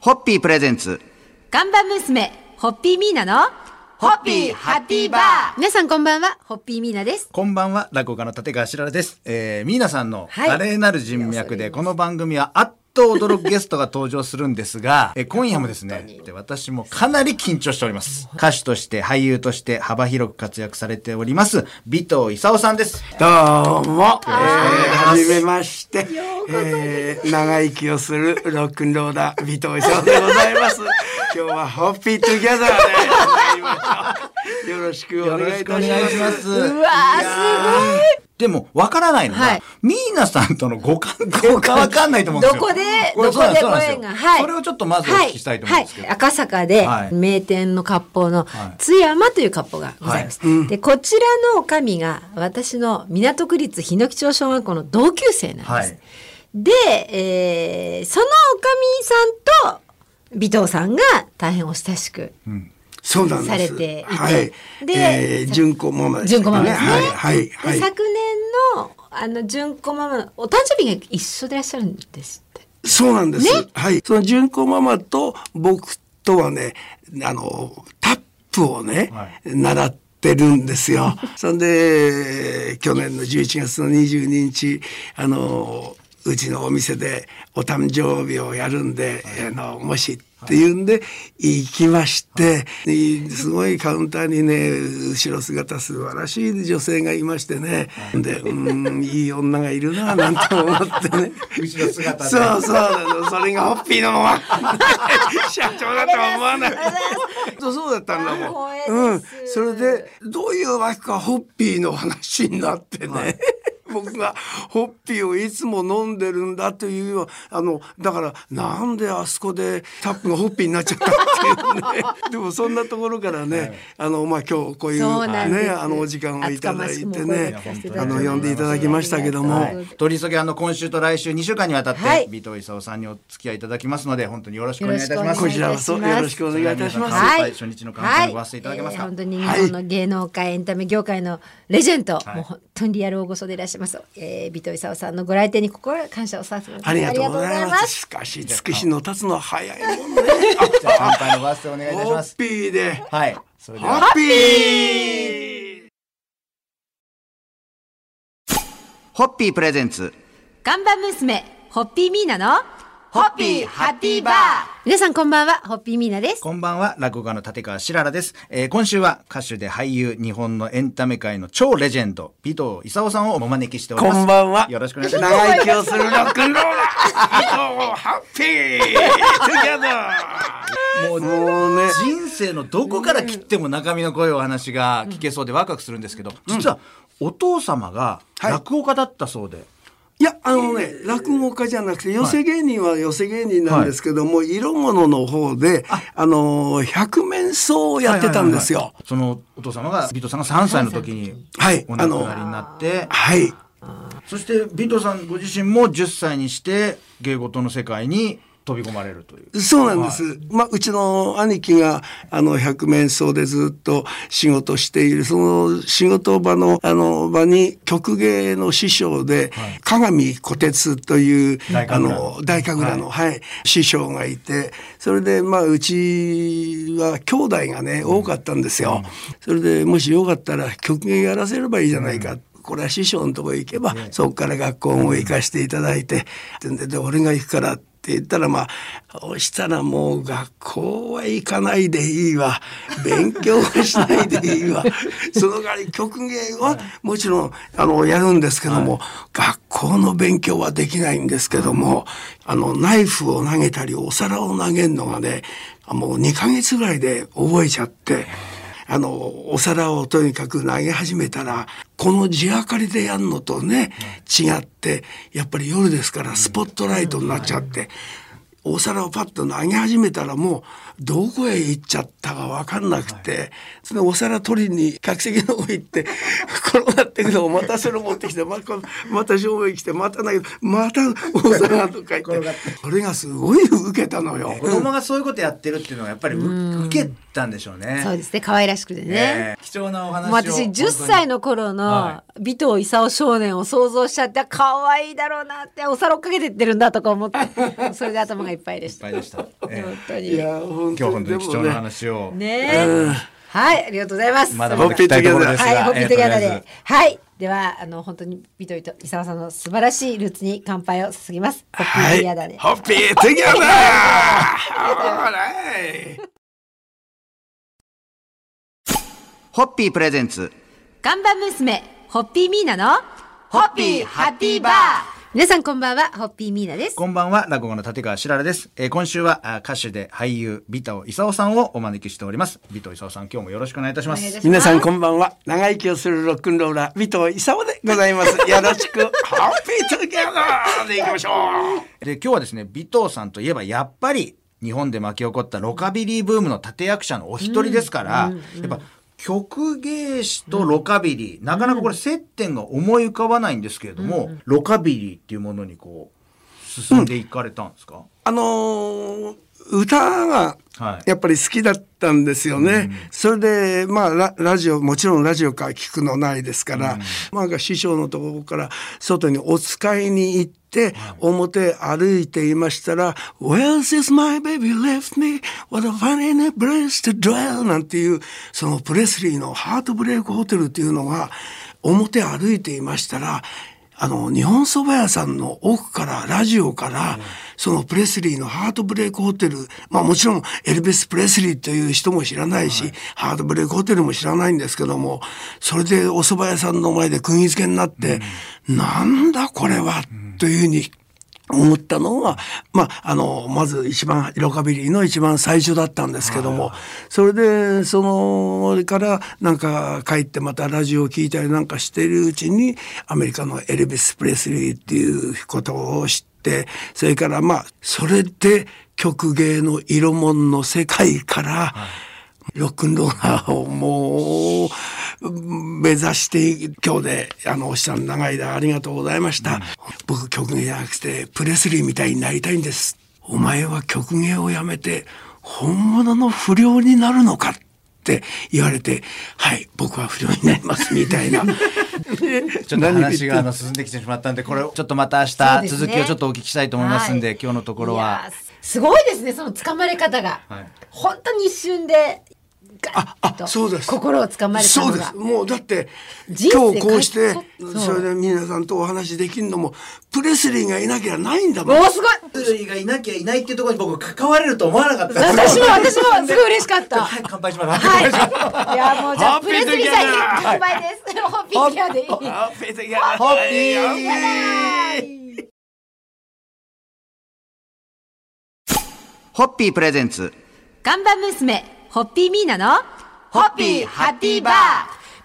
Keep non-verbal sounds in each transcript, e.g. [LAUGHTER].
ホッピープレゼンツ。看板娘、ホッピーミーナの、ホッピーハッピーバー皆さんこんばんは、ホッピーミーナです。こんばんは、落語家の立川しららです。えー、ミーナさんのはい華麗なる人脈で、この番組はあっと驚くゲストが登場するんですが、[LAUGHS] えー今夜もですね、で私もかなり緊張しております。歌手として、俳優として幅広く活躍されております、尾藤勲さんです。どうも、えー、はじめまして、えー、長生きをするロックンローラー、尾藤イサオでございます。今日はホッピー Together で。よろしくおよろ願いいしくお願いたします。します。うわー、すごい。でも、わからないのが、はいミーナさんとのご関係がわかんないと思うんですよ。どこで、どこでご縁が、はい。それをちょっとまずお聞きしたいと思うんですけど。はい、はい赤坂ではい名店の割烹のはい津山という割烹がございます。で、こちらの女将が私の港区立日野木町小学校の同級生なんです。はいで、えーその女将さんと尾藤さんが大変お親しく、そうなんです。されていてはい。でえー、純子ママです、純子ママですねはい、はい、ではい。昨年のあの純子ママのお誕生日が一緒でいらっしゃるんですって。そうなんです。ねはい。その純子ママと僕とはね、あの、タップをね、はい習ってるんですよ。そんで、去年の11月の22日、あの、うちのお店でお誕生日をやるんで、あの、もしっていうんで行きまして、ですごいカウンターにね後ろ姿素晴らしい女性がいましてね、でうんいい女がいるななんて思ってね。後ろ姿で。そうそうそれがホッピーのまま。[LAUGHS] 社長だとは思わない。そうそうだったんだもん、うん、それでどういうわけかホッピーの話になってね、僕がホッピーをいつも飲んでるんだというようあのだからなんであそこでタップがホッピーになっちゃったっていうね。[LAUGHS] でもそんなところからね、あのまあ今日こういうねあのお時間をいただいてねあの呼んでいただきましたけども、はい。取り急ぎあの今週と来週2週間にわたって、はい。尾藤勲さんにお付き合いいただきますので本当によろしくお願いいたします。こちらこそよろしくお願いいたします。はい。はい初日の感想をごわせていただけますか？えー本当に日本の芸能界、エンタメ業界のレジェンド、い。もう本当にリアル大御所でいらっしゃいます、えー、尾藤勲さんのご来店に心から感謝をさせてありがとうございありがとうございま。ますすしかし、つくしの立つのは早いもんね。じゃあ乾杯のごわせてお願いいたしホッます。ピーで。はい。それでホはッピーホッピープレゼンツ看板娘、ホッピーミーナの、ホッピーハッピーバー皆さんこんばんは、ホッピーミーナです。こんばんは、落語家の立川しららです。えー今週は歌手で俳優、日本のエンタメ界の超レジェンド、尾藤勲さんをお招きしております。こんばんは。よろしくお願いします。長生きをするロックンローラー。ハッピートゥギャザー。もうね。人生のどこから切っても中身の濃いお話が聞けそうでワクワクするんですけど、実はお父様がはい落語家だったそうで、いや、あのね、落語家じゃなくて、寄せ芸人は寄せ芸人なんですけども、色物の方で、あ。の、百面相をやってたんですよ。そのお父様が、尾藤さんが3歳の時にはい。お亡くなりになって、はい。そして尾藤さんご自身も10歳にして芸事の世界に飛び込まれるという。そうなんです。まあ、うちの兄貴が、あの、百面相でずっと仕事している、その仕事場の、あの、場に、曲芸の師匠で、鏡小鉄という、あ大神楽の、大神楽の、はい、師匠がいて、それで、まあ、うちは兄弟がね、多かったんですよ。それで、もしよかったら、曲芸やらせればいいじゃないか。これは師匠のとこ行けば、そこから学校も行かしていただいて、でで俺が行くからって言ったらまあそしたらもう学校は行かないでいいわ。勉強はしないでいいわ。その代わり曲芸はもちろんあのやるんですけども、学校の勉強はできないんですけどもあのナイフを投げたりお皿を投げるのがねもう2ヶ月ぐらいで覚えちゃって。あの、お皿をとにかく投げ始めたら、この地明かりでやるのとね、違って、やっぱり夜ですからスポットライトになっちゃって、お皿をパッと投げ始めたらもうどこへ行っちゃったか分かんなくて、そのお皿取りに客席の方行って [LAUGHS] 転がってくのをまたそれ持ってきてまたまた正面来てまた投げてまたお皿とか言ってそれがすごい受けたのよ。子供がそういうことやってるっていうのはやっぱりう受けたんでしょうね。そうですね可愛らしくてね、ええ貴重なお話私10歳の頃の、は尾藤勲少年を想像しちゃって可愛いだろうなってお皿追っかけてってるんだとか思って [LAUGHS] それで頭がいっぱいでした。いっぱいでした。[LAUGHS] え本当にいや本今日本当に貴重なね話を。ねえ、はいありがとうございます。まだまだ聞きたいところですが。はい、ホッピーで。はい。では、あの、本当に、ビトイと伊沢さんの素晴らしいルーツに乾杯を注ぎます。ホッピートギャラで。ホッピートギャラーずホッピープレゼンツ。看板娘、ホッピーミーナの、ホッピーハッピーバー。皆さんこんばんは、ホッピーミーナです。こんばんは、落語の立川しららです。えー今週はあ歌手で俳優、ビタオ勲さんをお招きしております。ビタオ勲さん、今日もよろしくお願いいたします。お願いいたします皆さんこんばんは長生きをするロックンローラー尾藤勲でございますよろしくホッピートギャラーでいきましょうで、今日はですね、尾藤さんといえば、やっぱり、日本で巻き起こったロカビリーブームの立役者のお一人ですから、やっぱ、曲芸師とロカビリー、なかなかこれ接点が思い浮かばないんですけれども、ロカビリーっていうものにこう、進んでいかれたんですか、あのー歌がはい。やっぱり好きだったんですよね。それでまあララジオもちろんラジオから聞くのないですから、まあ師匠のところから外にお使いに行って、表歩いていましたら「Where is my baby left me? What a funny place to dwell」なんていうそのプレスリーの「ハートブレイクホテル」っていうのが表歩いていましたらあの、日本蕎麦屋さんの奥から、ラジオから、そのプレスリーのハートブレイクホテル、まあもちろんエルビス・プレスリーという人も知らないし、ハートブレイクホテルも知らないんですけども、それでお蕎麦屋さんの前で釘付けになって、なんだこれは、というふうに思ったのが、まあ、あの、まず一番、ロカビリーの一番最初だったんですけども、それで、その、から、なんか帰ってまたラジオを聞いたりなんかしているうちに、アメリカのエルビス・プレスリーっていうことを知って、それからまあ、それで曲芸の色物の世界から、ロックンローラーをもう目指して今日であのおっしゃん長い間ありがとうございました、僕曲芸じゃなくてプレスリーみたいになりたいんです。お前は曲芸をやめて本物の不良になるのかって言われてはい僕は不良になりますみたいな。[LAUGHS] ちょっと話があの進んできてしまったんで、これをちょっとまた明日続きをちょっとお聞きしたいと思いますんで、はい。今日のところは。すごいですね、その掴まれ方が。はい。本当に一瞬で、ガッあとそうです心を掴まれたのが。そうですもうだって今日こうしてそれで皆さんとお話できるのもプレスリーがいなきゃないんだもんおーすごいプレスリーがいなきゃいないっていうところに僕関われると思わなかった私も私もすごい嬉しかった。[LAUGHS] はい、乾杯します。はい。いやもうじゃあプレスリーさんに乾杯です。ホッピーギャでいい。ホッピー的なホッピーホッピープレゼンツ。看板娘、ホッピーミーナの、ホッピーハッピーバー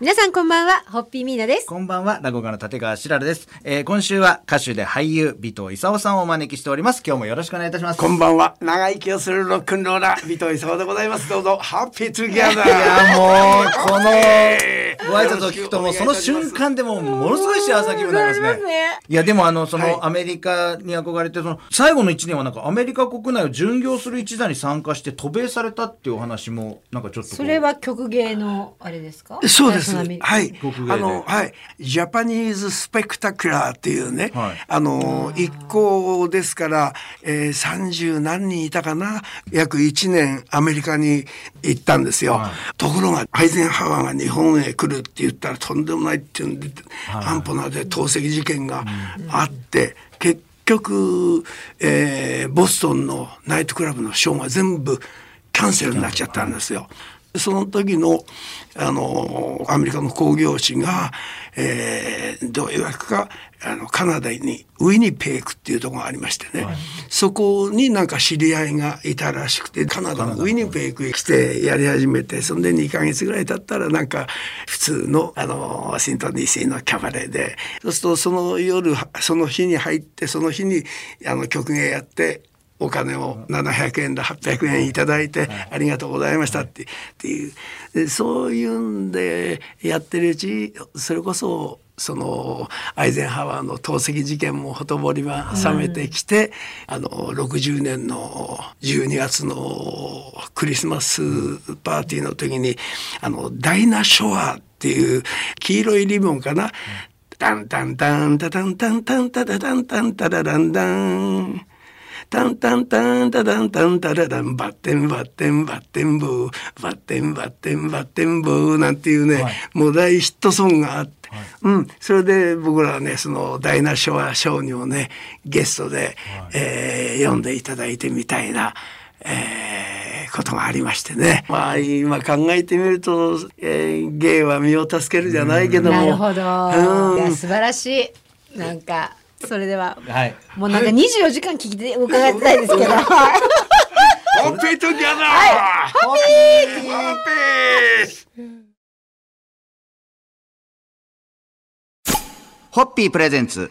皆さんこんばんは、ホッピーミーナです。こんばんは、落語家の立川しららです。えー今週は歌手で俳優、尾藤イサオさんをお招きしております。今日もよろしくお願いいたします。こんばんは長生きをするロックンローラー尾藤イサオでございますどうぞ Happy Together いや、もう、この、[LAUGHS] ご挨拶を聞くともうその瞬間でもうものすごい幸せな気分になりますね。いや、でもあの、そはいのアメリカに憧れて、その、最後の1年はなんかアメリカ国内を巡業する一座に参加して渡米されたっていうお話も、なんかちょっと。それは曲芸のあれですか？そうです。はいあの、はい。ジャパニーズスペクタクラーっていうね、はいあの、一行ですから、えー、30何人いたかな、約1年アメリカに行ったんですよ。はいところが、アイゼンハワーが日本へ来るって言ったらとんでもないっていうんで、安保なで投石事件があって、結局、えーボストンのナイトクラブのショーが全部キャンセルになっちゃったんですよ。その時のあのアメリカの興行師が、えーどういうわけかあのカナダにウィニペークっていうところがありましてね、そこになんか知り合いがいたらしくてカナダのウィニペークへ来てやり始めてそんで2ヶ月ぐらい経ったらなんか普通のあのワシントン DC のキャバレーで。そうするとその夜その日に入ってその日にあの曲芸やってお金を700円だ800円いただいてありがとうございましたってっていう。でそういうんでやってるうちそれこそそのアイゼンハワーの投石事件もほとぼりは冷めてきて、あの60年の12月のクリスマスパーティーの時にあのダイナ・ショアっていう黄色いリボンかな。タンタンタンタタンタンタンタタタンタンタラランダン。タンタンタンタタンタンタラランバッテンバッテンバッテンブーバッテンバッテンバッテンブーなんていうね、はい。もう大ヒットソングがあって、うん、それで僕らはねそのダイナショアショーにもねゲストで、えー読んでいただいてみたいな、えーことがありましてね。まあ今考えてみると、えー芸は身を助けるじゃないけども。なるほど。うん。素晴らしい。なんかそれでははい。もうなんか24時間聞きて伺いたいですけど。ッピートギャザー、ホッピーホッピーホッピープレゼンツ。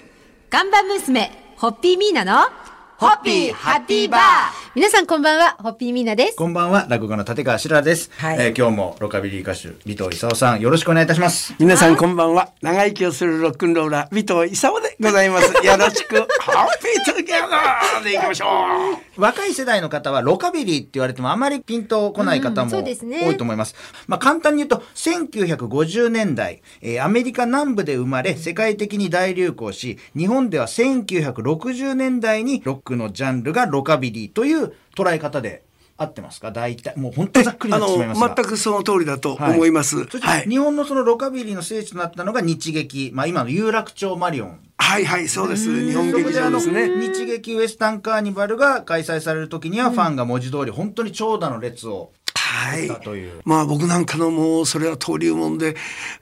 看板娘ホッピーミーナのホッピーハッピーバー皆さんこんばんはホッピーミーナです。こんばんは、落語家の立川しららです。はいえー今日もロカビリー歌手、尾藤イサオさん、よろしくお願いいたします。皆さんこんばんは。長生きをするロックンローラー、尾藤イサオでございます。[LAUGHS] よろしく、ホッピー Together でいきましょう。若い世代の方はロカビリーって言われてもあまりピンとこない方うんもそうですね多いと思います。まあ簡単に言うと1950年代、えーアメリカ南部で生まれ世界的に大流行し日本では1960年代にロックのジャンルがロカビリーという捉え方で合ってますか？大体もう本当にざっくりなってしまいの、ますが。全くその通りだと思います。はい。日本のそのロカビリーの聖地となったのが日劇、まあ今の有楽町マリオンはいはい、そうです。日本劇場ですね。日劇ウエスタンカーニバルが開催される時にはファンが文字通り本当に長蛇の列をはい作ったという。まあ僕なんかのもうそれは登竜門で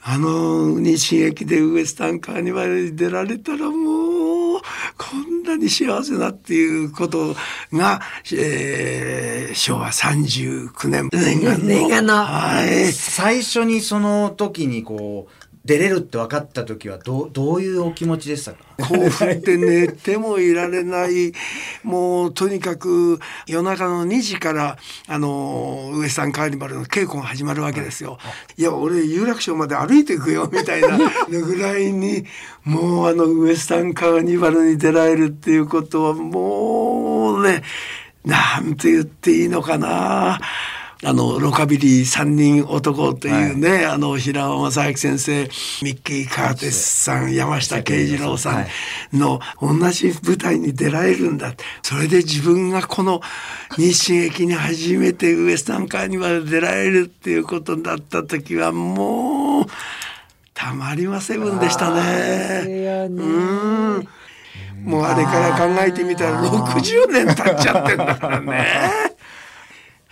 あの日劇でウエスタンカーニバルに出られたらもうこんなに幸せだっていうことが、えー昭和39年念願の。念願の。はい。最初にその時にこう出れるって分かった時はどうどういうお気持ちでしたか？興奮で寝てもいられないもうとにかく夜中の2時からあのウエスタンカーニバルの稽古が始まるわけですよ。いや俺有楽町まで歩いていくよみたいな [LAUGHS] ぐらいにもうあのウエスタンカーニバルに出られるっていうことはもうねなんて言っていいのかな。あのロカビリー三人男というね、あの平尾正明先生ミッキー・カーテスさん山下慶次郎さんの同じ舞台に出られるんだ。それで自分がこの日進駅に初めてウエスタンカーニバル出られるっていうことになった時はもうたまりませんでしたね。よね。うん。もうあれから考えてみたら60年経っちゃってんだからね。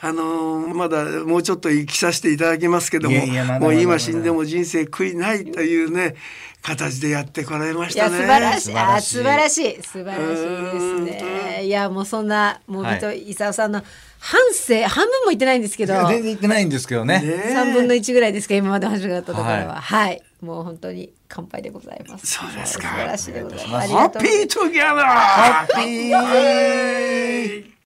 あのーまだもうちょっと生きさせていただきますけどももう今死んでも人生悔いないというね形でやってこられましたね。素晴らしい。あ素晴らしい素晴らしい。素晴らしいですね。いやもうそんなもうはい尾藤勲さんの半生半分も言ってないんですけど、全然言ってないんですけどねね三分の一ぐらいですか今まで始まったところは。はい。もう本当に乾杯でございます。そうですか素晴らしいでございます。ありハッがとうピートギャザーハッピー